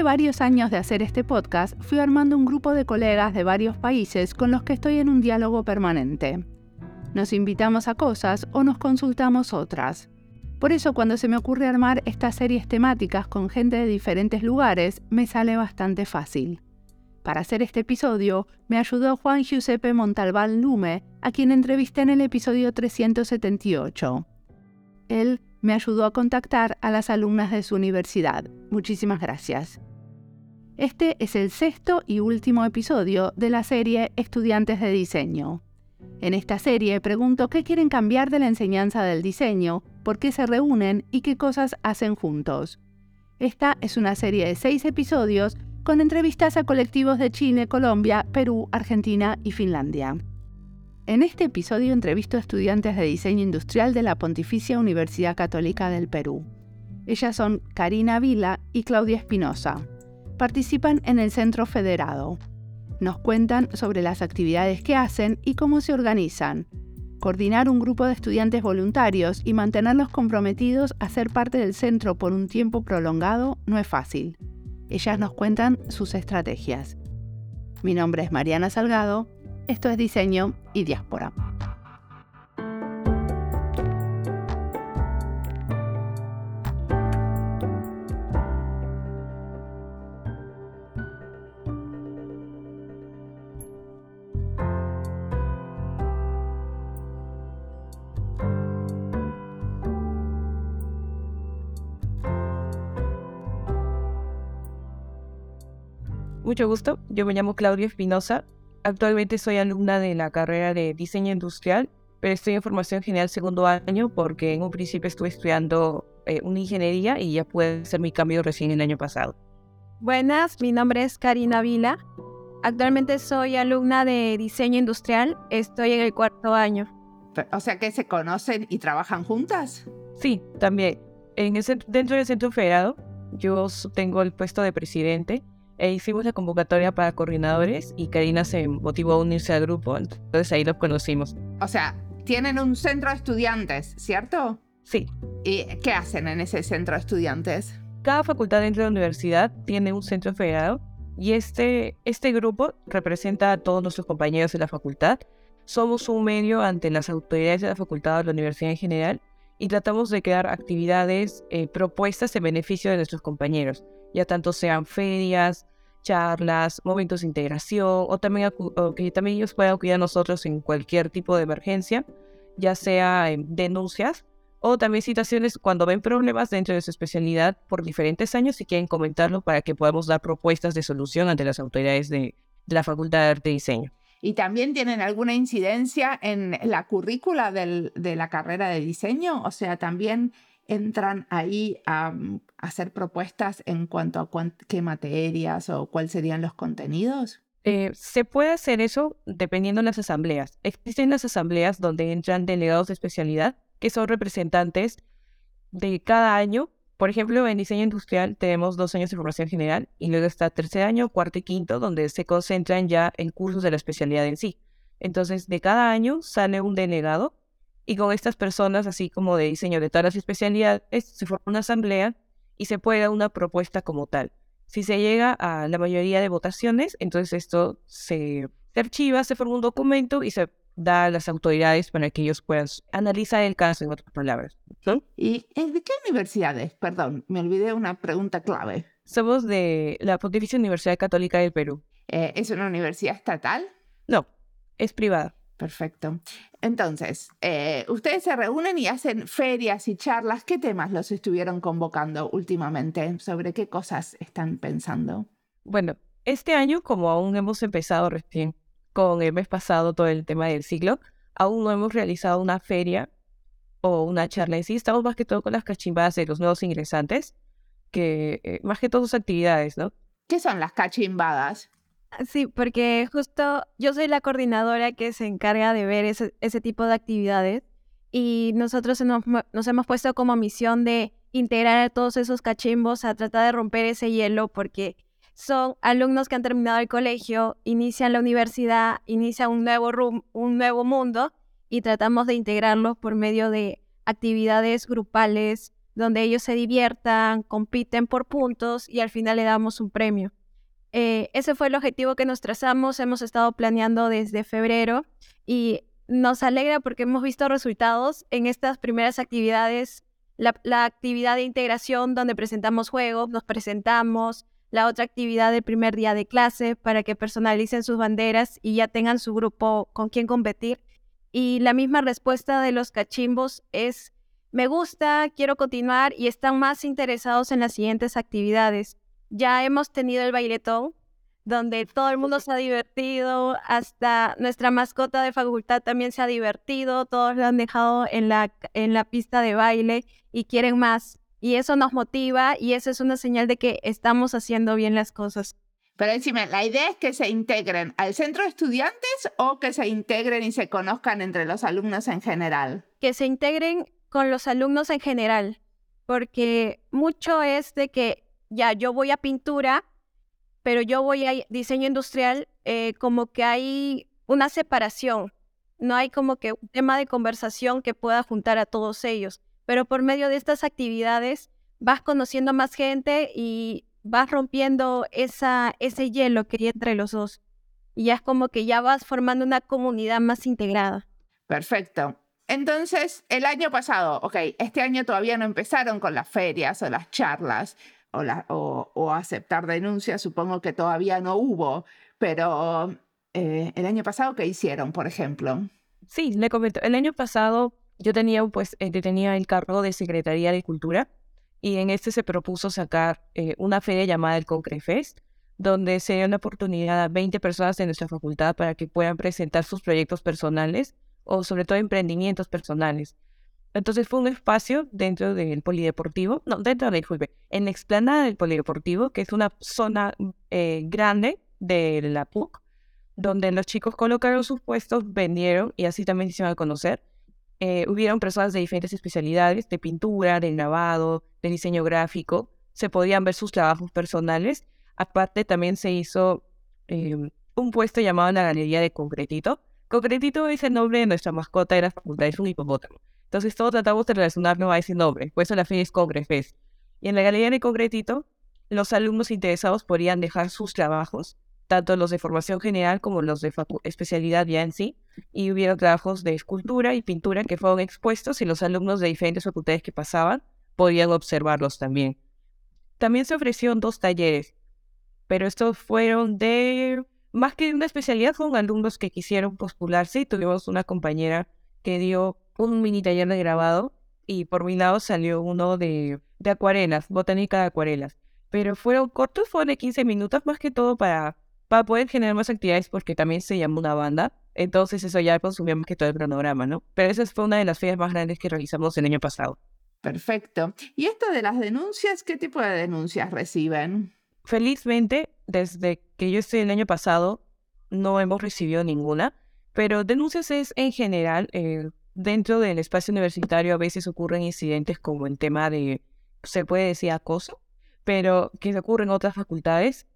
Varios años de hacer este podcast, fui armando un grupo de colegas de varios países con los que estoy en un diálogo permanente. Nos invitamos a cosas o nos consultamos otras. Por eso cuando se me ocurre armar estas series temáticas con gente de diferentes lugares, me sale bastante fácil. Para hacer este episodio, me ayudó Juan Giuseppe Montalbán Lume, a quien entrevisté en el episodio 378. Él me ayudó a contactar a las alumnas de su universidad. Muchísimas gracias. Este es el sexto y último episodio de la serie Estudiantes de Diseño. En esta serie pregunto qué quieren cambiar de la enseñanza del diseño, por qué se reúnen y qué cosas hacen juntos. Esta es una serie de seis episodios con entrevistas a colectivos de Chile, Colombia, Perú, Argentina y Finlandia. En este episodio entrevisto a estudiantes de diseño industrial de la Pontificia Universidad Católica del Perú. Ellas son Karina Vila y Claudia Espinosa. Participan en el Centro Federado. Nos cuentan sobre las actividades que hacen y cómo se organizan. Coordinar un grupo de estudiantes voluntarios y mantenerlos comprometidos a ser parte del centro por un tiempo prolongado no es fácil. Ellas nos cuentan sus estrategias. Mi nombre es Mariana Salgado, esto es Diseño y Diáspora. Mucho gusto, yo me llamo Claudia Espinosa. Actualmente soy alumna de la carrera de diseño industrial, pero estoy en formación general segundo año porque en un principio estuve estudiando eh, una ingeniería y ya pude hacer mi cambio recién el año pasado. Buenas, mi nombre es Karina Vila. Actualmente soy alumna de diseño industrial, estoy en el cuarto año. O sea que se conocen y trabajan juntas. Sí, también. En dentro del Centro Federado, yo tengo el puesto de presidente e hicimos la convocatoria para coordinadores y Karina se motivó a unirse al grupo, entonces ahí los conocimos. O sea, tienen un centro de estudiantes, ¿cierto? Sí. ¿Y qué hacen en ese centro de estudiantes? Cada facultad dentro de la universidad tiene un centro federado y este, este grupo representa a todos nuestros compañeros de la facultad. Somos un medio ante las autoridades de la facultad o de la universidad en general y tratamos de crear actividades, eh, propuestas en beneficio de nuestros compañeros, ya tanto sean ferias, charlas, momentos de integración o también que también ellos puedan acudir a nosotros en cualquier tipo de emergencia, ya sea en denuncias o también situaciones cuando ven problemas dentro de su especialidad por diferentes años y quieren comentarlo para que podamos dar propuestas de solución ante las autoridades de, la Facultad de Arte y Diseño. ¿Y también tienen alguna incidencia en la currícula de la carrera de diseño? O sea, también entran ahí a, mm, hacer propuestas en cuanto a qué materias o cuáles serían los contenidos? Eh, se puede hacer eso dependiendo de las asambleas. Existen las asambleas donde entran delegados de especialidad, que son representantes de cada año. Por ejemplo, en diseño industrial tenemos dos años de formación general y luego está tercer año, cuarto y quinto, donde se concentran ya en cursos de la especialidad en sí. Entonces, de cada año sale un delegado y con estas personas, así como de diseño de todas las especialidades, se forma una asamblea y se puede dar una propuesta como tal. Si se llega a la mayoría de votaciones, entonces esto se, archiva, se forma un documento y se da a las autoridades para que ellos puedan analizar el caso, en otras palabras. ¿Y de qué universidades? Perdón, me olvidé una pregunta clave. Somos de la Pontificia Universidad Católica del Perú. Eh, ¿Es una universidad estatal? No, es privada. Perfecto. Entonces, eh, ustedes se reúnen y hacen ferias y charlas. ¿Qué temas los estuvieron convocando últimamente? ¿Sobre qué cosas están pensando? Bueno, este año, como aún hemos empezado recién con el mes pasado todo el tema del siglo, aún no hemos realizado una feria o una charla en sí. Estamos más que todo con las cachimbadas de los nuevos ingresantes, que eh, más que todas sus actividades, ¿no? ¿Qué son las cachimbadas? Sí, porque justo yo soy la coordinadora que se encarga de ver ese, tipo de actividades y nosotros nos, nos, hemos puesto como misión de integrar a todos esos cachimbos a tratar de romper ese hielo porque son alumnos que han terminado el colegio, inician la universidad, inician un nuevo, un nuevo mundo y tratamos de integrarlos por medio de actividades grupales donde ellos se diviertan, compiten por puntos y al final le damos un premio. Eh, ese fue el objetivo que nos trazamos, hemos estado planeando desde febrero y nos alegra porque hemos visto resultados en estas primeras actividades, la, la actividad de integración donde presentamos juegos, nos presentamos, la otra actividad del primer día de clase para que personalicen sus banderas y ya tengan su grupo con quien competir. Y la misma respuesta de los cachimbos es, me gusta, quiero continuar y están más interesados en las siguientes actividades. Ya hemos tenido el bailetón, donde todo el mundo se ha divertido, hasta nuestra mascota de facultad también se ha divertido, todos lo han dejado en la, en la pista de baile y quieren más. Y eso nos motiva y eso es una señal de que estamos haciendo bien las cosas. Pero decime, ¿la idea es que se integren al centro de estudiantes o que se integren y se conozcan entre los alumnos en general? Que se integren con los alumnos en general, porque mucho es de que ya yo voy a pintura, pero yo voy a diseño industrial, eh, como que hay una separación, no hay como que un tema de conversación que pueda juntar a todos ellos pero por medio de estas actividades vas conociendo más gente y vas rompiendo esa, ese hielo que hay entre los dos. Y ya es como que ya vas formando una comunidad más integrada. Perfecto. Entonces, el año pasado, ok, este año todavía no empezaron con las ferias o las charlas o, la, aceptar denuncias, supongo que todavía no hubo, pero eh, el año pasado, ¿qué hicieron, por ejemplo? Sí, le comento, el año pasado yo tenía, pues, eh, tenía el cargo de Secretaría de Cultura y en este se propuso sacar eh, una feria llamada el Concrefest, donde se dio una oportunidad a 20 personas de nuestra facultad para que puedan presentar sus proyectos personales o sobre todo emprendimientos personales. Entonces fue un espacio dentro del polideportivo, no, dentro del, disculpe, en la explanada del polideportivo, que es una zona eh, grande de la PUC, donde los chicos colocaron sus puestos, vendieron y así también se hicieron a conocer eh, hubieron personas de diferentes especialidades, de pintura, de grabado, de diseño gráfico, se podían ver sus trabajos personales. Aparte también se hizo em, un puesto llamado la Galería de Concretito. Concretito es el nombre de nuestra mascota de la facultad, es un hipopótamo. Entonces todos tratamos de relacionarlo a ese nombre, por eso la es Y en la Galería de Concretito, los alumnos interesados podían dejar sus trabajos tanto los de formación general como los de especialidad ya en sí, y hubieron trabajos de escultura y pintura que fueron expuestos y los alumnos de diferentes facultades que pasaban podían observarlos también. También se ofrecieron dos talleres, pero estos fueron de, más que una especialidad, fueron alumnos que quisieron postularse y tuvimos una compañera que dio un mini taller de grabado y por mi lado salió uno de, de acuarelas, botánica de acuarelas. Pero fueron cortos, fueron de 15 minutos más que todo para para poder generar más actividades porque también se llama una banda. Entonces eso ya consumía más que todo el cronograma, ¿no? Pero esa fue una de las ferias más grandes que realizamos el año pasado. Perfecto. ¿Y esto de las denuncias, qué tipo de denuncias reciben? Felizmente, desde que yo estoy el año pasado, no hemos recibido ninguna, pero denuncias es en general, eh, dentro del espacio universitario a veces ocurren incidentes como el tema de, se puede decir acoso, pero que ocurren en otras facultades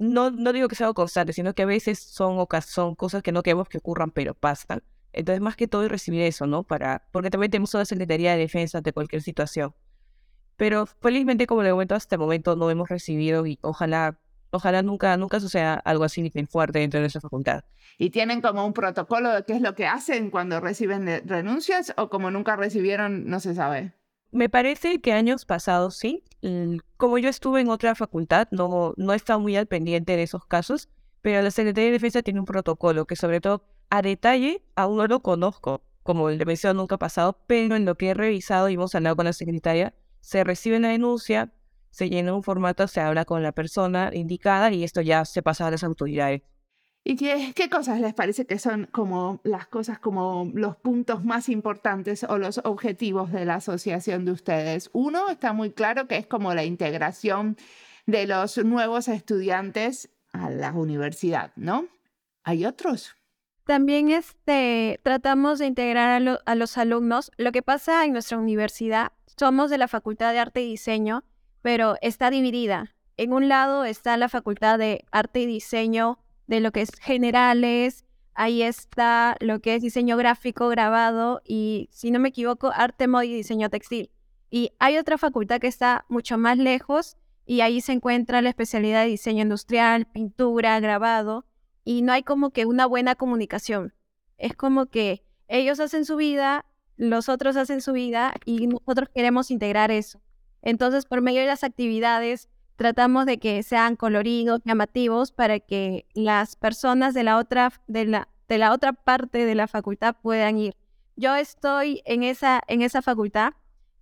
no, no digo que sea constante, sino que a veces son, son cosas que no queremos que ocurran, pero pasan. Entonces, más que todo, recibir eso, ¿no? Para, porque también tenemos una Secretaría de Defensa ante cualquier situación. Pero felizmente, como le comento, hasta el momento no hemos recibido y ojalá, ojalá nunca, nunca suceda algo así ni tan fuerte dentro de nuestra facultad. ¿Y tienen como un protocolo de qué es lo que hacen cuando reciben renuncias o como nunca recibieron, no se sabe? Me parece que años pasados sí. Como yo estuve en otra facultad, no, no he estado muy al pendiente de esos casos, pero la Secretaría de Defensa tiene un protocolo que sobre todo a detalle aún no lo conozco, como el de mencionado nunca ha pasado, pero en lo que he revisado y hemos hablado con la secretaria, se recibe la denuncia, se llena un formato, se habla con la persona indicada y esto ya se pasa a las autoridades. ¿Y qué, qué, cosas les parece que son como las cosas, como los puntos más importantes o los objetivos de la asociación de ustedes? Uno está muy claro que es como la integración de los nuevos estudiantes a la universidad, ¿no? ¿Hay otros? También este, tratamos de integrar a, a los alumnos. Lo que pasa en nuestra universidad, somos de la Facultad de Arte y Diseño, pero está dividida. En un lado está la Facultad de Arte y Diseño de lo que es generales, ahí está lo que es diseño gráfico, grabado y, si no me equivoco, arte, moda y diseño textil. Y hay otra facultad que está mucho más lejos y ahí se encuentra la especialidad de diseño industrial, pintura, grabado y no hay como que una buena comunicación. Es como que ellos hacen su vida, los otros hacen su vida y nosotros queremos integrar eso. Entonces, por medio de las actividades, tratamos de que sean coloridos, llamativos, para que las personas de la otra, de la, de la otra parte de la facultad puedan ir. Yo estoy en esa, en esa facultad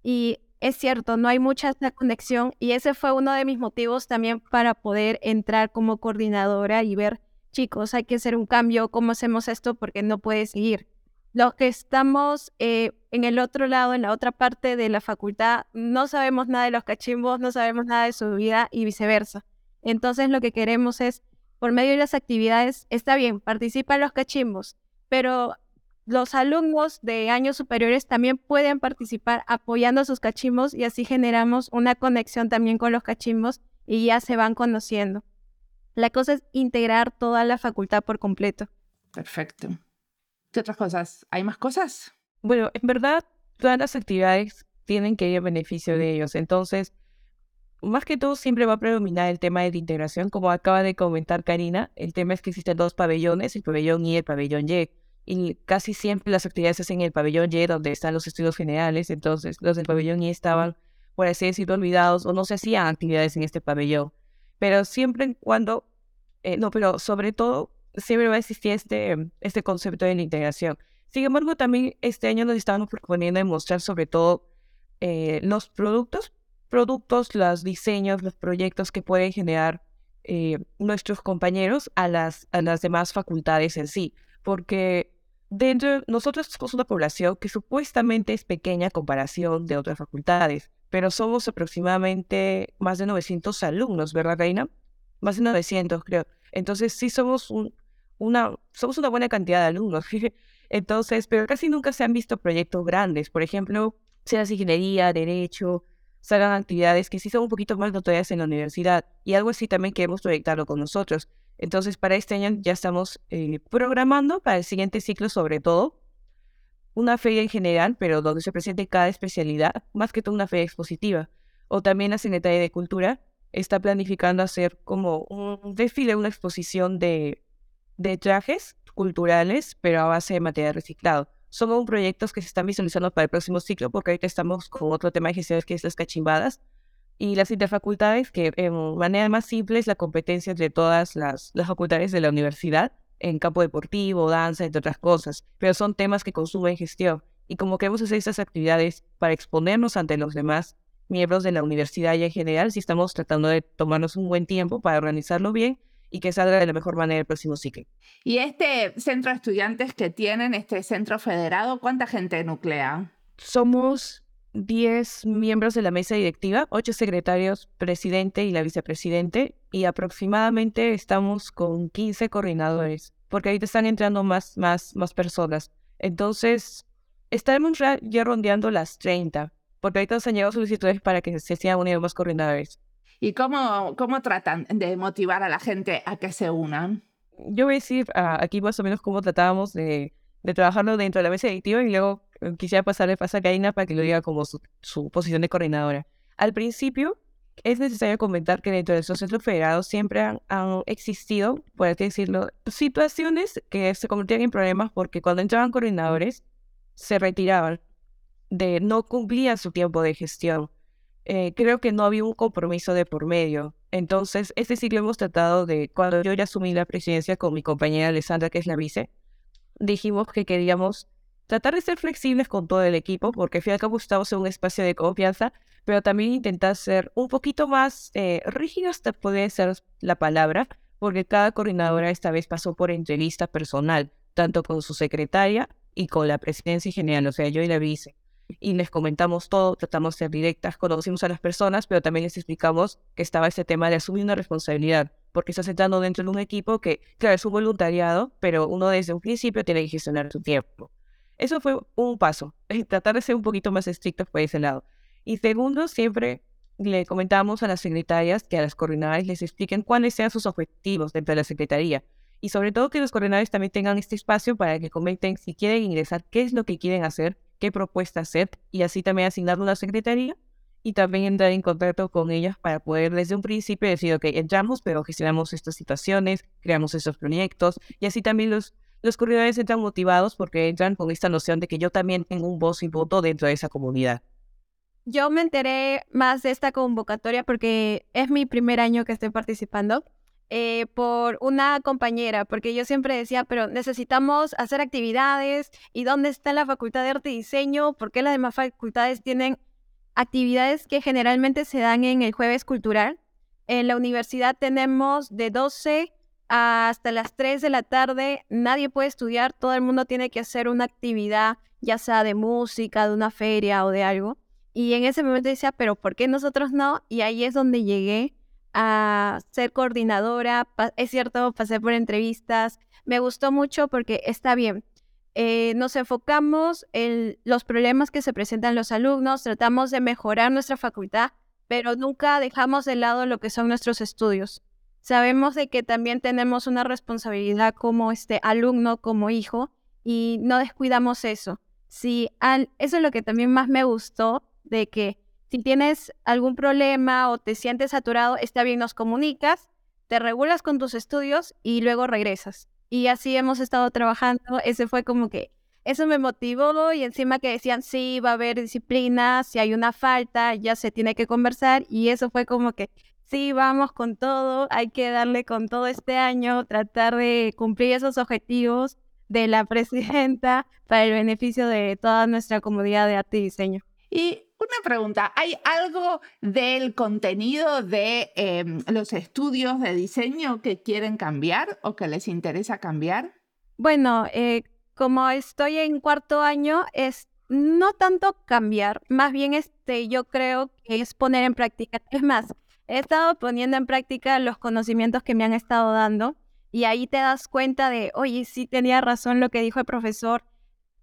y es cierto, no hay mucha conexión y ese fue uno de mis motivos también para poder entrar como coordinadora y ver, chicos, hay que hacer un cambio, ¿cómo hacemos esto? Porque no puede seguir. Los que estamos eh, en el otro lado, en la otra parte de la facultad, no sabemos nada de los cachimbos, no sabemos nada de su vida y viceversa. Entonces lo que queremos es, por medio de las actividades, está bien, participan los cachimbos, pero los alumnos de años superiores también pueden participar apoyando a sus cachimbos y así generamos una conexión también con los cachimbos y ya se van conociendo. La cosa es integrar toda la facultad por completo. Perfecto. ¿Qué otras cosas? ¿Hay más cosas? Bueno, en verdad, todas las actividades tienen que ir a beneficio de ellos. Entonces, más que todo, siempre va a predominar el tema de la integración. Como acaba de comentar Karina, el tema es que existen dos pabellones, el pabellón Y y el pabellón Y. Y casi siempre las actividades se hacen en el pabellón Y, donde están los estudios generales. Entonces, los del pabellón Y estaban, por así decirlo, olvidados o no se hacían actividades en este pabellón. Pero siempre en cuando, eh, no, pero sobre todo siempre va a existir este, este concepto de la integración. Sin embargo, también este año nos estábamos proponiendo demostrar sobre todo eh, los productos, productos, los diseños, los proyectos que pueden generar eh, nuestros compañeros a las, a las demás facultades en sí. Porque dentro, nosotros somos una población que supuestamente es pequeña a comparación de otras facultades, pero somos aproximadamente más de 900 alumnos, ¿verdad, Reina? Más de 900, creo. Entonces sí somos un, una, somos una buena cantidad de alumnos. Entonces, pero casi nunca se han visto proyectos grandes. Por ejemplo, sea ingeniería, derecho, se hagan actividades que sí son un poquito más notorias en la universidad. Y algo así también queremos proyectarlo con nosotros. Entonces, para este año ya estamos eh, programando para el siguiente ciclo, sobre todo, una feria en general, pero donde se presente cada especialidad, más que todo una feria expositiva. O también la Secretaría de Cultura está planificando hacer como un desfile, una exposición de de trajes culturales, pero a base de material reciclado. Son proyectos que se están visualizando para el próximo ciclo, porque ahorita estamos con otro tema de gestión que es las cachimbadas y las interfacultades, que en manera más simple es la competencia entre todas las, las facultades de la universidad en campo deportivo, danza, entre otras cosas, pero son temas que consumen gestión. Y como queremos hacer estas actividades para exponernos ante los demás miembros de la universidad y en general, si estamos tratando de tomarnos un buen tiempo para organizarlo bien y que salga de la mejor manera el próximo ciclo. ¿Y este centro de estudiantes que tienen, este centro federado, cuánta gente nuclea? Somos 10 miembros de la mesa directiva, 8 secretarios, presidente y la vicepresidente, y aproximadamente estamos con 15 coordinadores, porque ahorita están entrando más, más, más personas. Entonces, estaremos ya rondeando las 30, porque ahorita se han llegado solicitudes para que se sean unidos más coordinadores. ¿Y cómo, cómo tratan de motivar a la gente a que se unan? Yo voy a decir ah, aquí más o menos cómo tratábamos de, de, trabajarlo dentro de la mesa directiva y luego eh, quisiera pasarle paso a Karina para que lo diga como su, su posición de coordinadora. Al principio, es necesario comentar que dentro de esos centros federados siempre han, han, existido, por así decirlo, situaciones que se convertían en problemas porque cuando entraban coordinadores se retiraban, de no cumplían su tiempo de gestión. Eh, creo que no había un compromiso de por medio. Entonces, este ciclo hemos tratado de, cuando yo ya asumí la presidencia con mi compañera Alessandra, que es la vice, dijimos que queríamos tratar de ser flexibles con todo el equipo, porque al fin y al cabo estamos en un espacio de confianza, pero también intentar ser un poquito más eh, rígidos, puede ser la palabra, porque cada coordinadora esta vez pasó por entrevista personal, tanto con su secretaria y con la presidencia general, o sea, yo y la vice y les comentamos todo, tratamos de ser directas, conocimos a las personas, pero también les explicamos que estaba ese tema de asumir una responsabilidad, porque estás entrando dentro de un equipo que, claro, es un voluntariado, pero uno desde un principio tiene que gestionar su tiempo. Eso fue un paso, tratar de ser un poquito más estrictos por ese lado. Y segundo, siempre le comentamos a las secretarias que a las coordinadas les expliquen cuáles sean sus objetivos dentro de la secretaría. Y sobre todo que los coordinadores también tengan este espacio para que comenten si quieren ingresar, qué es lo que quieren hacer qué propuesta hacer y así también asignarlo a la secretaría y también entrar en contacto con ellas para poder desde un principio decir, ok, entramos, pero gestionamos estas situaciones, creamos estos proyectos y así también los, los corredores entran motivados porque entran con esta noción de que yo también tengo un voz y voto dentro de esa comunidad. Yo me enteré más de esta convocatoria porque es mi primer año que estoy participando eh, por una compañera, porque yo siempre decía, pero necesitamos hacer actividades y dónde está la Facultad de Arte y Diseño, por qué las demás facultades tienen actividades que generalmente se dan en el jueves cultural. En la universidad tenemos de 12 hasta las 3 de la tarde, nadie puede estudiar, todo el mundo tiene que hacer una actividad, ya sea de música, de una feria o de algo. Y en ese momento decía, pero ¿por qué nosotros no? Y ahí es donde llegué a ser coordinadora. Es cierto, pasé por entrevistas. Me gustó mucho porque está bien. Eh, nos enfocamos en los problemas que se presentan los alumnos, tratamos de mejorar nuestra facultad, pero nunca dejamos de lado lo que son nuestros estudios. Sabemos de que también tenemos una responsabilidad como este alumno, como hijo, y no descuidamos eso. Si eso es lo que también más me gustó, de que si tienes algún problema o te sientes saturado, está bien, nos comunicas, te regulas con tus estudios y luego regresas. Y así hemos estado trabajando. Ese fue como que eso me motivó y encima que decían, sí, va a haber disciplina, si hay una falta, ya se tiene que conversar. Y eso fue como que, sí, vamos con todo, hay que darle con todo este año, tratar de cumplir esos objetivos de la presidenta para el beneficio de toda nuestra comunidad de arte y diseño. Y una pregunta, ¿hay algo del contenido de em, los estudios de diseño que quieren cambiar o que les interesa cambiar? Bueno, eh, como estoy en cuarto año, es no tanto cambiar, más bien este, yo creo que es poner en práctica. Es más, he estado poniendo en práctica los conocimientos que me han estado dando y ahí te das cuenta de, oye, sí tenía razón lo que dijo el profesor,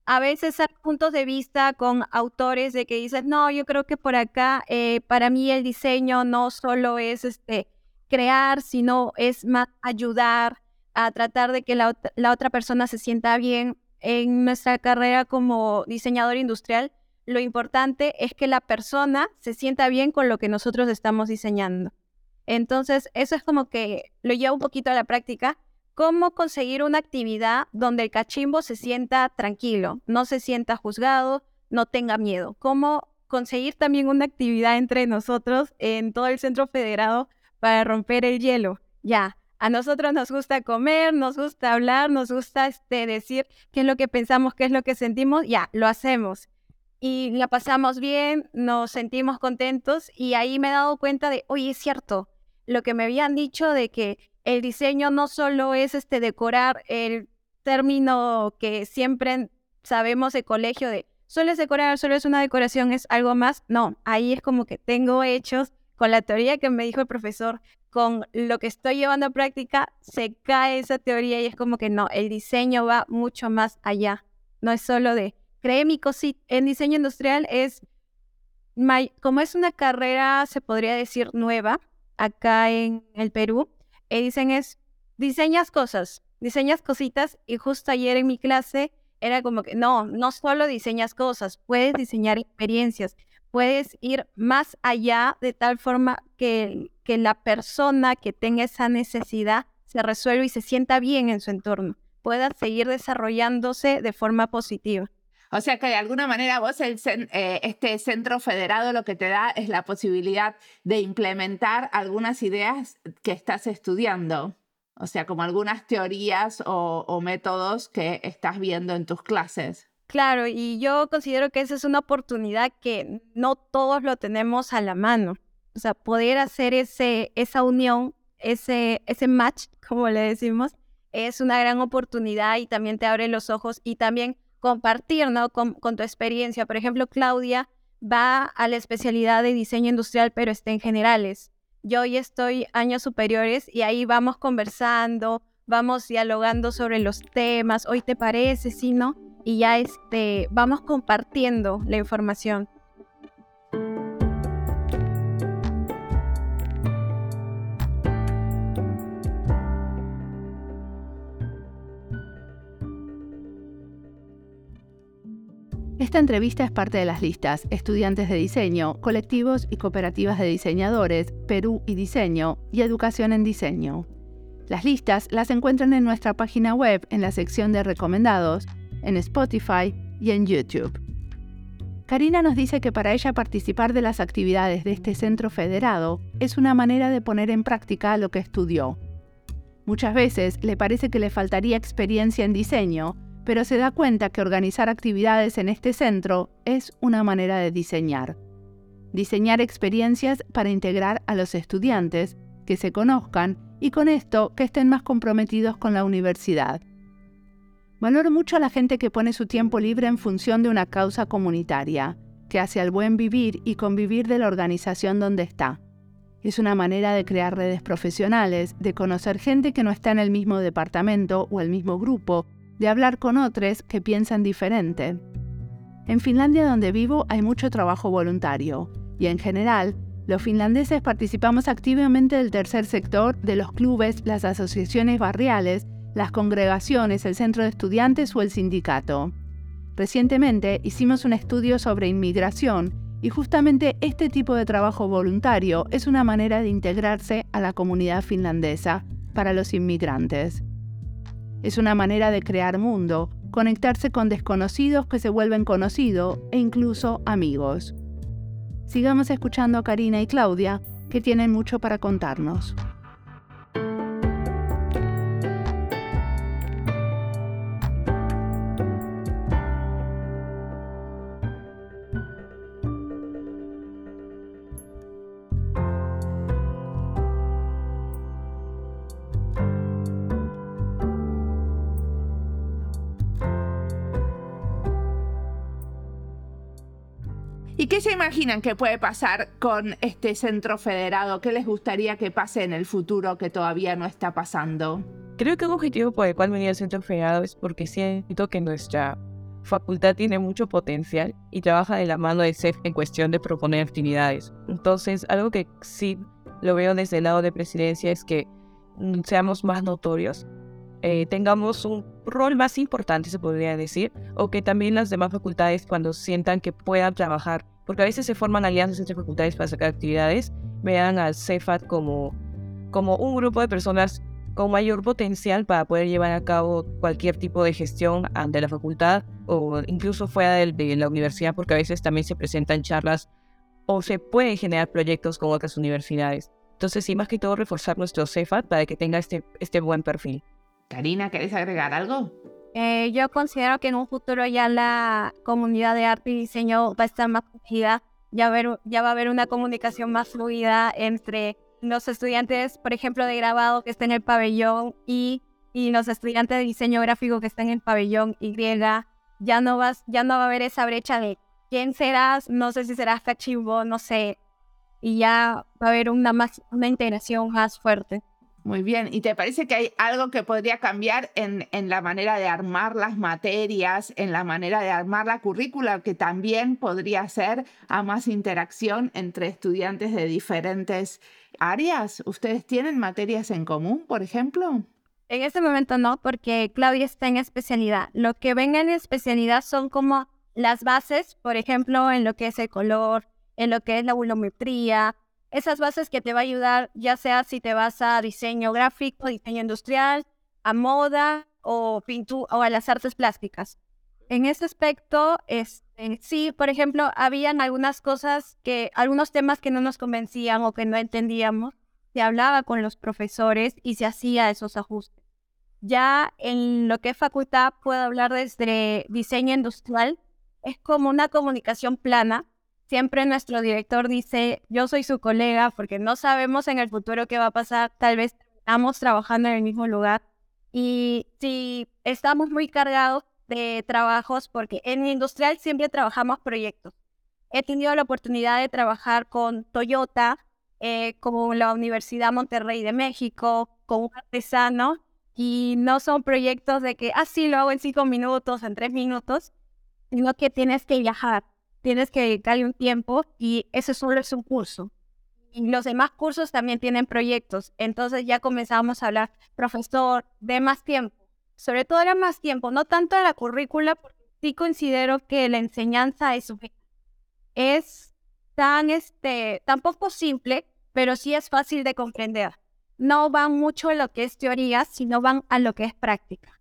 a veces hay puntos de vista con autores de que dices, no, yo creo que por acá, eh, para mí el diseño no solo es este, crear, sino es más ayudar a tratar de que la, la otra persona se sienta bien. En nuestra carrera como diseñador industrial, lo importante es que la persona se sienta bien con lo que nosotros estamos diseñando. Entonces, eso es como que lo llevo un poquito a la práctica cómo conseguir una actividad donde el cachimbo se sienta tranquilo, no se sienta juzgado, no tenga miedo. Cómo conseguir también una actividad entre nosotros en todo el centro federado para romper el hielo. Ya, a nosotros nos gusta comer, nos gusta hablar, nos gusta este, decir qué es lo que pensamos, qué es lo que sentimos, ya, lo hacemos. Y la pasamos bien, nos sentimos contentos y ahí me he dado cuenta de, oye, es cierto, lo que me habían dicho de que el diseño no solo es este decorar el término que siempre sabemos de colegio de solo es decorar, solo es una decoración, es algo más. No, ahí es como que tengo hechos con la teoría que me dijo el profesor, con lo que estoy llevando a práctica, se cae esa teoría y es como que no, el diseño va mucho más allá. No es solo de, cree mi cosita, en diseño industrial es, como es una carrera, se podría decir, nueva acá en el Perú, y dicen es, diseñas cosas, diseñas cositas y justo ayer en mi clase era como que no, no solo diseñas cosas, puedes diseñar experiencias, puedes ir más allá de tal forma que, que la persona que tenga esa necesidad se resuelva y se sienta bien en su entorno, pueda seguir desarrollándose de forma positiva. O sea que de alguna manera vos, el, eh, este centro federado lo que te da es la posibilidad de implementar algunas ideas que estás estudiando. O sea, como algunas teorías o, métodos que estás viendo en tus clases. Claro, y yo considero que esa es una oportunidad que no todos lo tenemos a la mano. O sea, poder hacer ese, esa unión, ese, ese match, como le decimos, es una gran oportunidad y también te abre los ojos y también compartir ¿no? con, tu experiencia. Por ejemplo, Claudia va a la especialidad de diseño industrial, pero está en generales. Yo hoy estoy años superiores y ahí vamos conversando, vamos dialogando sobre los temas, hoy te parece, sí, ¿no? Y ya este, vamos compartiendo la información. Esta entrevista es parte de las listas Estudiantes de Diseño, Colectivos y Cooperativas de Diseñadores, Perú y Diseño y Educación en Diseño. Las listas las encuentran en nuestra página web en la sección de recomendados, en Spotify y en YouTube. Karina nos dice que para ella participar de las actividades de este centro federado es una manera de poner en práctica lo que estudió. Muchas veces le parece que le faltaría experiencia en diseño, pero se da cuenta que organizar actividades en este centro es una manera de diseñar. Diseñar experiencias para integrar a los estudiantes, que se conozcan y con esto que estén más comprometidos con la universidad. Valoro mucho a la gente que pone su tiempo libre en función de una causa comunitaria, que hace al buen vivir y convivir de la organización donde está. Es una manera de crear redes profesionales, de conocer gente que no está en el mismo departamento o el mismo grupo, de hablar con otros que piensan diferente. En Finlandia donde vivo hay mucho trabajo voluntario y en general los finlandeses participamos activamente del tercer sector, de los clubes, las asociaciones barriales las congregaciones, el centro de estudiantes o el sindicato. Recientemente hicimos un estudio sobre inmigración y justamente este tipo de trabajo voluntario es una manera de integrarse a la comunidad finlandesa para los inmigrantes. Es una manera de crear mundo, conectarse con desconocidos que se vuelven conocidos e incluso amigos. Sigamos escuchando a Karina y Claudia, que tienen mucho para contarnos. ¿Y qué se imaginan que puede pasar con este centro federado? ¿Qué les gustaría que pase en el futuro que todavía no está pasando? Creo que un objetivo por el cual venía el centro federado es porque siento que nuestra facultad tiene mucho potencial y trabaja de la mano de CEF en cuestión de proponer actividades. Entonces, algo que sí lo veo desde el lado de presidencia es que mm, seamos más notorios, eh, tengamos un rol más importante, se podría decir, o que también las demás facultades, cuando sientan que puedan trabajar, porque a veces se forman alianzas entre facultades para sacar actividades, vean al CEFAT como, como un grupo de personas con mayor potencial para poder llevar a cabo cualquier tipo de gestión ante la facultad o incluso fuera de, la universidad, porque a veces también se presentan charlas o se pueden generar proyectos con otras universidades. Entonces, sí, más que todo, reforzar nuestro CEFAT para que tenga este, este buen perfil. Karina, ¿querés agregar algo? Eh, yo considero que en un futuro ya la comunidad de arte y diseño va a estar más unida, ya, va a haber una comunicación más fluida entre los estudiantes, por ejemplo, de grabado que están en el pabellón y, y los estudiantes de diseño gráfico que están en el pabellón Y. Ya no, vas, ya no va a haber esa brecha de quién serás, no sé si serás cachimbo, no sé. Y ya va a haber una, más, una integración más fuerte. Muy bien. ¿Y te parece que hay algo que podría cambiar en, en, la manera de armar las materias, en la manera de armar la currícula, que también podría ser a más interacción entre estudiantes de diferentes áreas? ¿Ustedes tienen materias en común, por ejemplo? En este momento no, porque Claudia está en especialidad. Lo que venga en especialidad son como las bases, por ejemplo, en lo que es el color, en lo que es la volumetría, esas bases que te va a ayudar, ya sea si te vas a diseño gráfico, diseño industrial, a moda o pintura o a las artes plásticas. En ese aspecto, este, sí, por ejemplo, habían algunas cosas que, algunos temas que no nos convencían o que no entendíamos, se hablaba con los profesores y se hacía esos ajustes. Ya en lo que es facultad, puedo hablar desde diseño industrial, es como una comunicación plana, Siempre nuestro director dice, yo soy su colega porque no sabemos en el futuro qué va a pasar, tal vez estamos trabajando en el mismo lugar. Y si estamos muy cargados de trabajos, porque en industrial siempre trabajamos proyectos. He tenido la oportunidad de trabajar con Toyota, eh, con la Universidad Monterrey de México, con un artesano, y no son proyectos de que, ah, lo hago en cinco minutos, en tres minutos, sino que tienes que viajar tienes que dedicarle un tiempo y ese solo es un curso. Y los demás cursos también tienen proyectos. Entonces ya comenzamos a hablar, profesor, de más tiempo. Sobre todo era más tiempo, no tanto de la currícula, porque sí considero que la enseñanza es, es tan, este, tampoco simple, pero sí es fácil de comprender. No van mucho a lo que es teoría, sino van a lo que es práctica.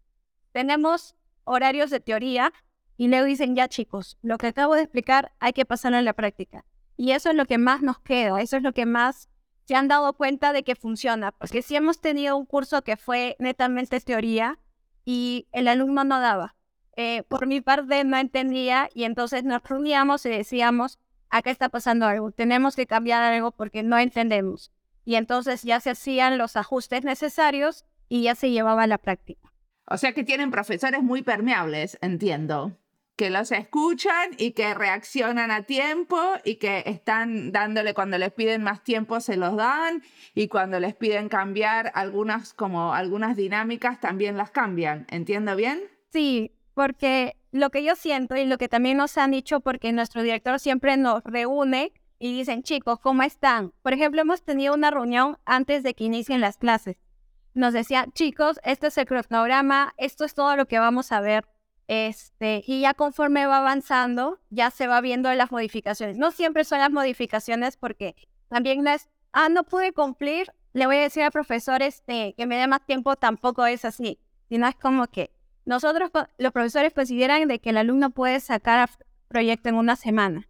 Tenemos horarios de teoría y luego dicen, ya chicos, lo que acabo de explicar hay que pasarlo en la práctica. Y eso es lo que más nos queda, eso es lo que más se han dado cuenta de que funciona, porque si hemos tenido un curso que fue netamente teoría y el alumno no daba, eh, por mi parte no entendía y entonces nos reuníamos y decíamos, acá está pasando algo, tenemos que cambiar algo porque no entendemos. Y entonces ya se hacían los ajustes necesarios y ya se llevaba a la práctica. O sea que tienen profesores muy permeables, entiendo que los escuchan y que reaccionan a tiempo y que están dándole cuando les piden más tiempo se los dan y cuando les piden cambiar algunas como algunas dinámicas también las cambian. ¿Entiendo bien? Sí, porque lo que yo siento y lo que también nos han dicho porque nuestro director siempre nos reúne y dicen, "Chicos, ¿cómo están?" Por ejemplo, hemos tenido una reunión antes de que inicien las clases. Nos decía, "Chicos, este es el cronograma, esto es todo lo que vamos a ver." Este, y ya conforme va avanzando, ya se va viendo las modificaciones. No siempre son las modificaciones porque también es, ah, no pude cumplir, le voy a decir al profesor este, que me dé más tiempo, tampoco es así. Sino es como que nosotros, los profesores consideran de que el alumno puede sacar proyecto en una semana.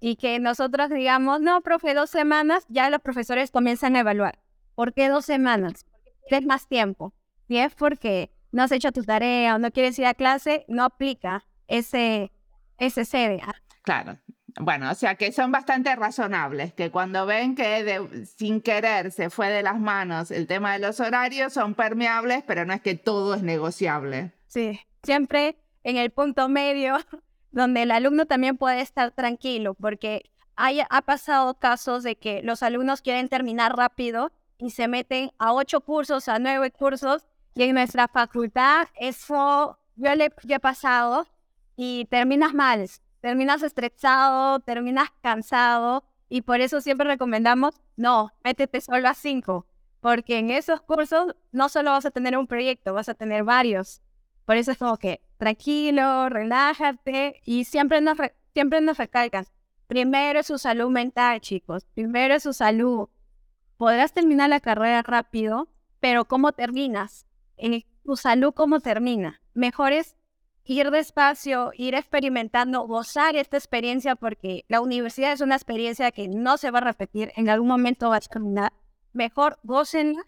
Y que nosotros digamos, no, profe, dos semanas, ya los profesores comienzan a evaluar. ¿Por qué dos semanas? Porque tienes más tiempo. Y es porque no has hecho tu tarea o no quieres ir a clase, no aplica ese, ese CDA. Claro. Bueno, o sea que son bastante razonables, que cuando ven que sin querer se fue de las manos el tema de los horarios, son permeables, pero no es que todo es negociable. Sí, siempre en el punto medio, donde el alumno también puede estar tranquilo, porque hay, ha pasado casos de que los alumnos quieren terminar rápido y se meten a ocho cursos, a nueve cursos, y en nuestra facultad eso yo le he pasado y terminas mal, terminas estresado, terminas cansado y por eso siempre recomendamos, no, métete solo a cinco, porque en esos cursos no solo vas a tener un proyecto, vas a tener varios. Por eso es como que tranquilo, relájate y siempre nos, siempre nos recalcan, primero es su salud mental, chicos, primero es su salud. Podrás terminar la carrera rápido, pero ¿cómo terminas? En tu salud cómo termina. Mejor es ir despacio, ir experimentando, gozar esta experiencia porque la universidad es una experiencia que no se va a repetir, en algún momento va a terminar. Mejor gócenla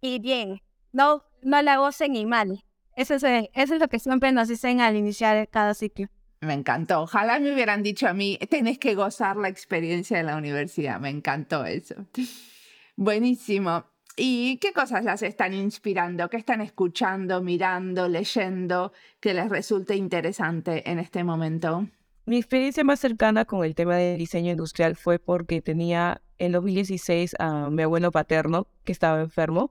y bien, no, no la gocen y mal. Eso es, eso es lo que siempre nos dicen al iniciar cada ciclo. Me encantó. Ojalá me hubieran dicho a mí, tenés que gozar la experiencia de la universidad. Me encantó eso. Buenísimo. ¿Y qué cosas las están inspirando? ¿Qué están escuchando, mirando, leyendo que les resulte interesante en este momento? Mi experiencia más cercana con el tema del diseño industrial fue porque tenía en 2016 a mi abuelo paterno que estaba enfermo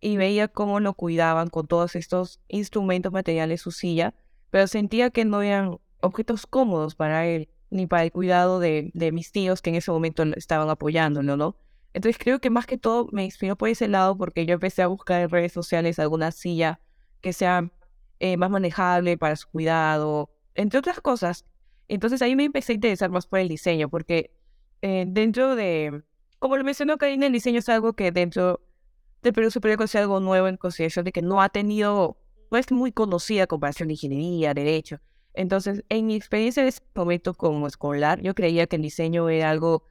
y veía cómo lo cuidaban con todos estos instrumentos materiales, su silla, pero sentía que no eran objetos cómodos para él ni para el cuidado de, de mis tíos que en ese momento estaban apoyándolo, ¿no? Entonces creo que más que todo me inspiró por ese lado porque yo empecé a buscar en redes sociales alguna silla que sea eh, más manejable para su cuidado, entre otras cosas. Entonces ahí me empecé a interesar más por el diseño porque eh, dentro de, como lo mencionó Karina, el diseño es algo que dentro del Perú Superior es algo nuevo en consideración de que no ha tenido, no es muy conocida comparación de ingeniería, derecho. Entonces, en mi experiencia de ese momento como escolar, yo creía que el diseño era algo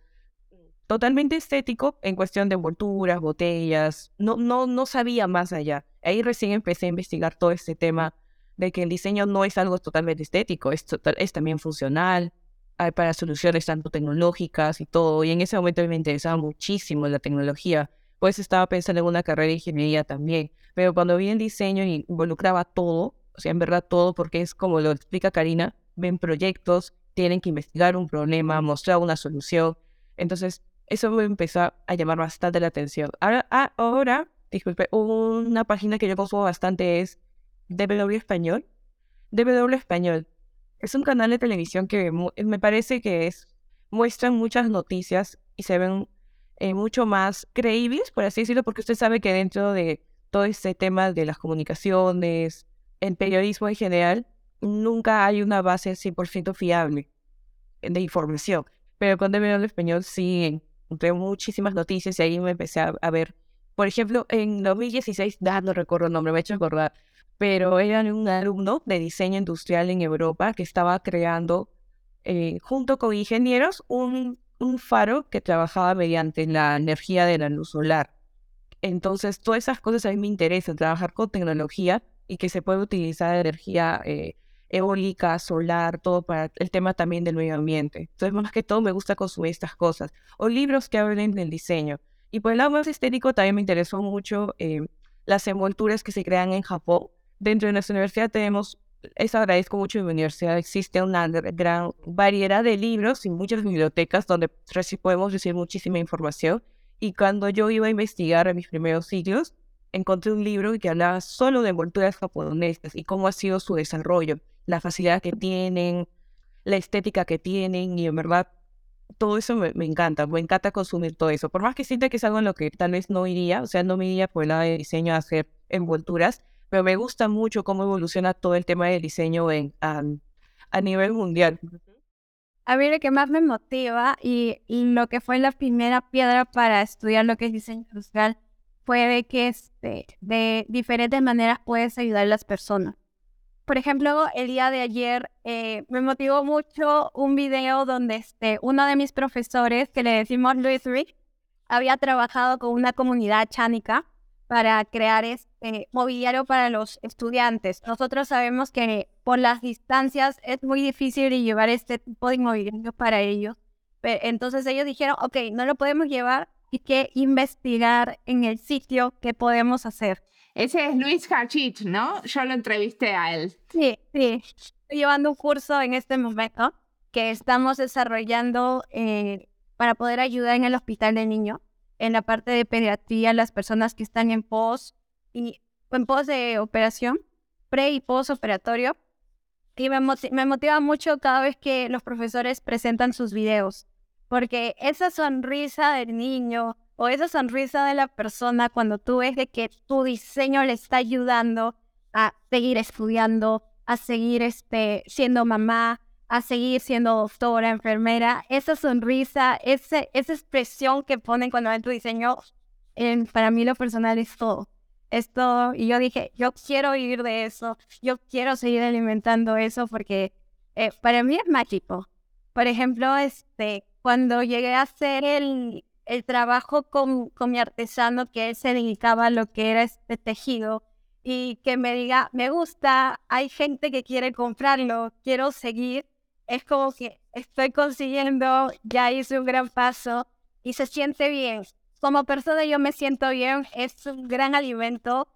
totalmente estético en cuestión de envolturas, botellas, no, no, no sabía más allá. Ahí recién empecé a investigar todo este tema de que el diseño no es algo totalmente estético, es, es también funcional, hay para soluciones tanto tecnológicas y todo, y en ese momento me interesaba muchísimo la tecnología, pues estaba pensando en una carrera de ingeniería también, pero cuando vi el diseño involucraba todo, o sea, en verdad todo, porque es como lo explica Karina, ven proyectos, tienen que investigar un problema, mostrar una solución, entonces eso me empezó a llamar bastante la atención. Ahora, ah, ahora disculpe, una página que yo consumo bastante es DW Español. DW Español es un canal de televisión que me parece que es muestran muchas noticias y se ven eh, mucho más creíbles, por así decirlo, porque usted sabe que dentro de todo este tema de las comunicaciones, el periodismo en general, nunca hay una base 100% fiable de información. Pero veo el español sí encontré muchísimas noticias y ahí me empecé a, ver. Por ejemplo, en 2016, no recuerdo el nombre, me he hecho acordar, pero era un alumno de diseño industrial en Europa que estaba creando, eh, junto con ingenieros, un, un faro que trabajaba mediante la energía de la luz solar. Entonces, todas esas cosas a mí me interesan, trabajar con tecnología y que se puede utilizar energía eh, eólica, solar, todo para el tema también del medio ambiente. Entonces, más que todo, me gusta consumir estas cosas. O libros que hablen del diseño. Y por el lado más estético, también me interesó mucho eh, las envolturas que se crean en Japón. Dentro de nuestra universidad tenemos, eso agradezco mucho en mi universidad, existe una gran variedad de libros y muchas bibliotecas donde podemos recibir muchísima información. Y cuando yo iba a investigar en mis primeros siglos, encontré un libro que hablaba solo de envolturas japonesas y cómo ha sido su desarrollo la facilidad que tienen, la estética que tienen y en verdad todo eso me, encanta, me encanta consumir todo eso. Por más que sienta que es algo en lo que tal vez no iría, o sea, no me iría por el lado de diseño a hacer envolturas, pero me gusta mucho cómo evoluciona todo el tema del diseño en, a, nivel mundial. A mí lo que más me motiva y, lo que fue la primera piedra para estudiar lo que es diseño industrial fue de que este, de diferentes maneras puedes ayudar a las personas por ejemplo, el día de ayer eh, me motivó mucho un video donde este, uno de mis profesores, que le decimos Luis Rick, había trabajado con una comunidad chánica para crear este mobiliario para los estudiantes. Nosotros sabemos que por las distancias es muy difícil llevar este tipo de mobiliario para ellos. Entonces ellos dijeron, ok, no lo podemos llevar, y que investigar en el sitio qué podemos hacer. Ese es Luis Hachich, ¿no? Yo lo entrevisté a él. Sí, sí. Estoy llevando un curso en este momento que estamos desarrollando eh, para poder ayudar en el hospital de niño, en la parte de pediatría, las personas que están en pos y en pos de operación, pre y post operatorio. Y me motiva mucho cada vez que los profesores presentan sus videos, porque esa sonrisa del niño, o esa sonrisa de la persona cuando tú ves de que tu diseño le está ayudando a seguir estudiando, a seguir este, siendo mamá, a seguir siendo doctora, enfermera, esa sonrisa, ese, esa expresión que ponen cuando ven tu diseño, para mí lo personal es todo. Es todo. Y yo dije, yo quiero vivir de eso, yo quiero seguir alimentando eso porque eh, para mí es mágico. Por ejemplo, este, cuando llegué a hacer el, el trabajo con, con mi artesano, que él se dedicaba a lo que era este tejido, y que me diga, me gusta, hay gente que quiere comprarlo, quiero seguir, es como que estoy consiguiendo, ya hice un gran paso y se siente bien. Como persona yo me siento bien, es un gran alimento,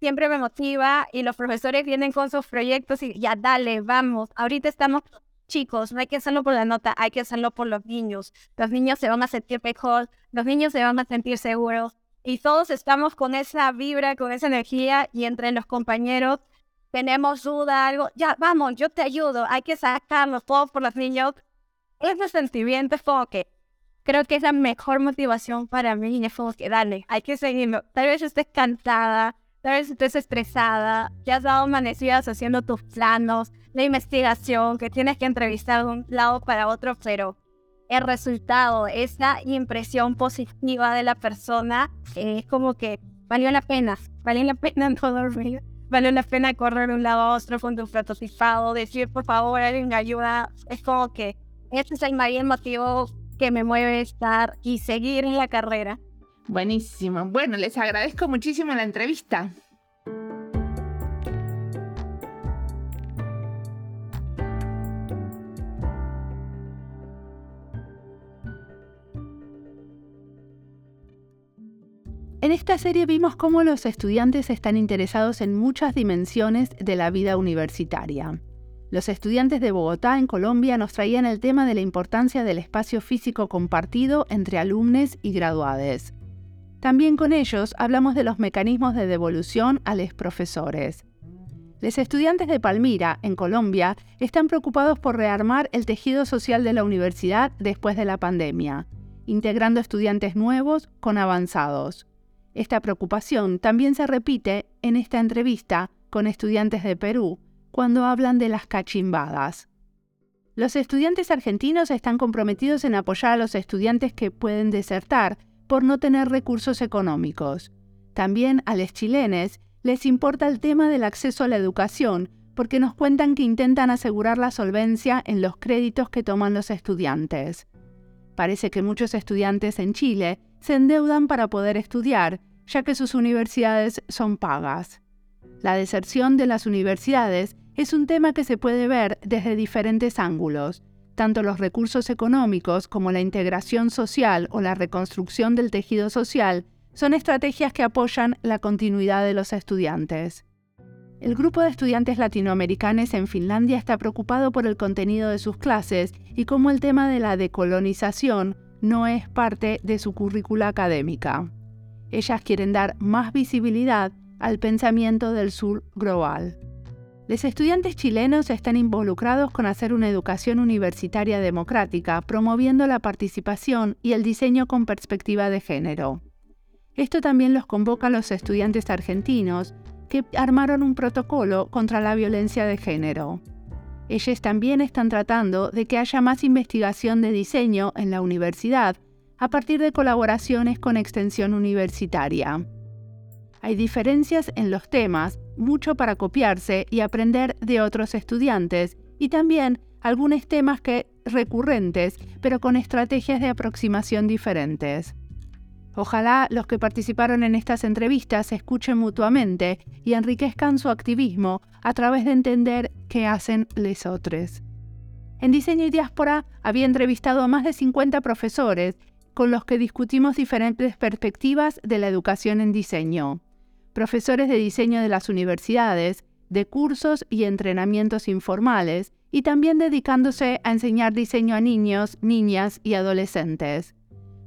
siempre me motiva y los profesores vienen con sus proyectos y ya dale, vamos, ahorita estamos chicos, no hay que hacerlo por la nota, hay que hacerlo por los niños. Los niños se van a sentir mejor, los niños se van a sentir seguros y todos estamos con esa vibra, con esa energía y entre los compañeros tenemos duda, algo, ya, vamos, yo te ayudo, hay que sacarlo todo por los niños. Ese sentimiento es como que creo que es la mejor motivación para mí es como que dale, hay que seguirlo. Tal vez estés cansada, tal vez estés estresada, ya has dado amanecidas haciendo tus planos, la investigación, que tienes que entrevistar de un lado para otro, pero el resultado, esa impresión positiva de la persona, es como que valió la pena, valió la pena no dormir, valió la pena correr de un lado a otro con tu prototipado, decir por favor alguien ayuda, es como que ese es el mayor motivo que me mueve estar y seguir en la carrera. Buenísimo. Bueno, les agradezco muchísimo la entrevista. En esta serie vimos cómo los estudiantes están interesados en muchas dimensiones de la vida universitaria. Los estudiantes de Bogotá, en Colombia, nos traían el tema de la importancia del espacio físico compartido entre alumnos y graduados. También con ellos hablamos de los mecanismos de devolución a los profesores. Los estudiantes de Palmira, en Colombia, están preocupados por rearmar el tejido social de la universidad después de la pandemia, integrando estudiantes nuevos con avanzados. Esta preocupación también se repite en esta entrevista con estudiantes de Perú, cuando hablan de las cachimbadas. Los estudiantes argentinos están comprometidos en apoyar a los estudiantes que pueden desertar por no tener recursos económicos. También a los chilenes les importa el tema del acceso a la educación porque nos cuentan que intentan asegurar la solvencia en los créditos que toman los estudiantes. Parece que muchos estudiantes en Chile se endeudan para poder estudiar, ya que sus universidades son pagas. La deserción de las universidades es un tema que se puede ver desde diferentes ángulos. Tanto los recursos económicos como la integración social o la reconstrucción del tejido social son estrategias que apoyan la continuidad de los estudiantes. El grupo de estudiantes latinoamericanos en Finlandia está preocupado por el contenido de sus clases y cómo el tema de la decolonización no es parte de su currícula académica. Ellas quieren dar más visibilidad al pensamiento del sur global. Los estudiantes chilenos están involucrados con hacer una educación universitaria democrática, promoviendo la participación y el diseño con perspectiva de género. Esto también los convoca a los estudiantes argentinos, que armaron un protocolo contra la violencia de género. Ellos también están tratando de que haya más investigación de diseño en la universidad a partir de colaboraciones con extensión universitaria. Hay diferencias en los temas, mucho para copiarse y aprender de otros estudiantes, y también algunos temas que recurrentes, pero con estrategias de aproximación diferentes. Ojalá los que participaron en estas entrevistas se escuchen mutuamente y enriquezcan su activismo a través de entender qué hacen les otros. En Diseño y Diáspora había entrevistado a más de 50 profesores con los que discutimos diferentes perspectivas de la educación en diseño profesores de diseño de las universidades, de cursos y entrenamientos informales, y también dedicándose a enseñar diseño a niños, niñas y adolescentes.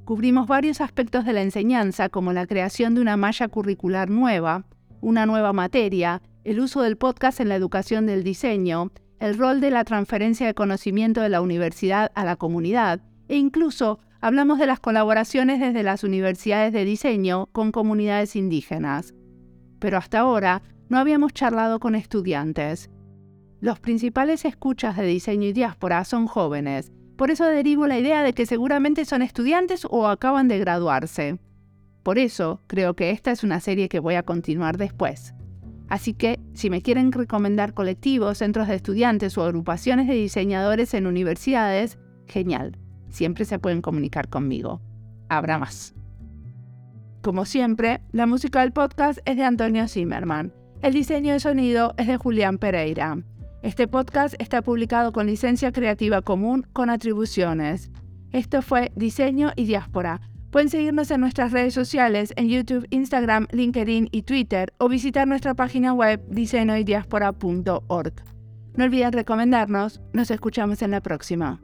Cubrimos varios aspectos de la enseñanza como la creación de una malla curricular nueva, una nueva materia, el uso del podcast en la educación del diseño, el rol de la transferencia de conocimiento de la universidad a la comunidad e incluso hablamos de las colaboraciones desde las universidades de diseño con comunidades indígenas pero hasta ahora no habíamos charlado con estudiantes. Los principales escuchas de diseño y diáspora son jóvenes, por eso derivo la idea de que seguramente son estudiantes o acaban de graduarse. Por eso creo que esta es una serie que voy a continuar después. Así que, si me quieren recomendar colectivos, centros de estudiantes o agrupaciones de diseñadores en universidades, genial. Siempre se pueden comunicar conmigo. Habrá más. Como siempre, la música del podcast es de Antonio Zimmerman. El diseño de sonido es de Julián Pereira. Este podcast está publicado con licencia creativa común con atribuciones. Esto fue Diseño y Diáspora. Pueden seguirnos en nuestras redes sociales en YouTube, Instagram, LinkedIn y Twitter o visitar nuestra página web diseñoydiaspora.org. No olviden recomendarnos. Nos escuchamos en la próxima.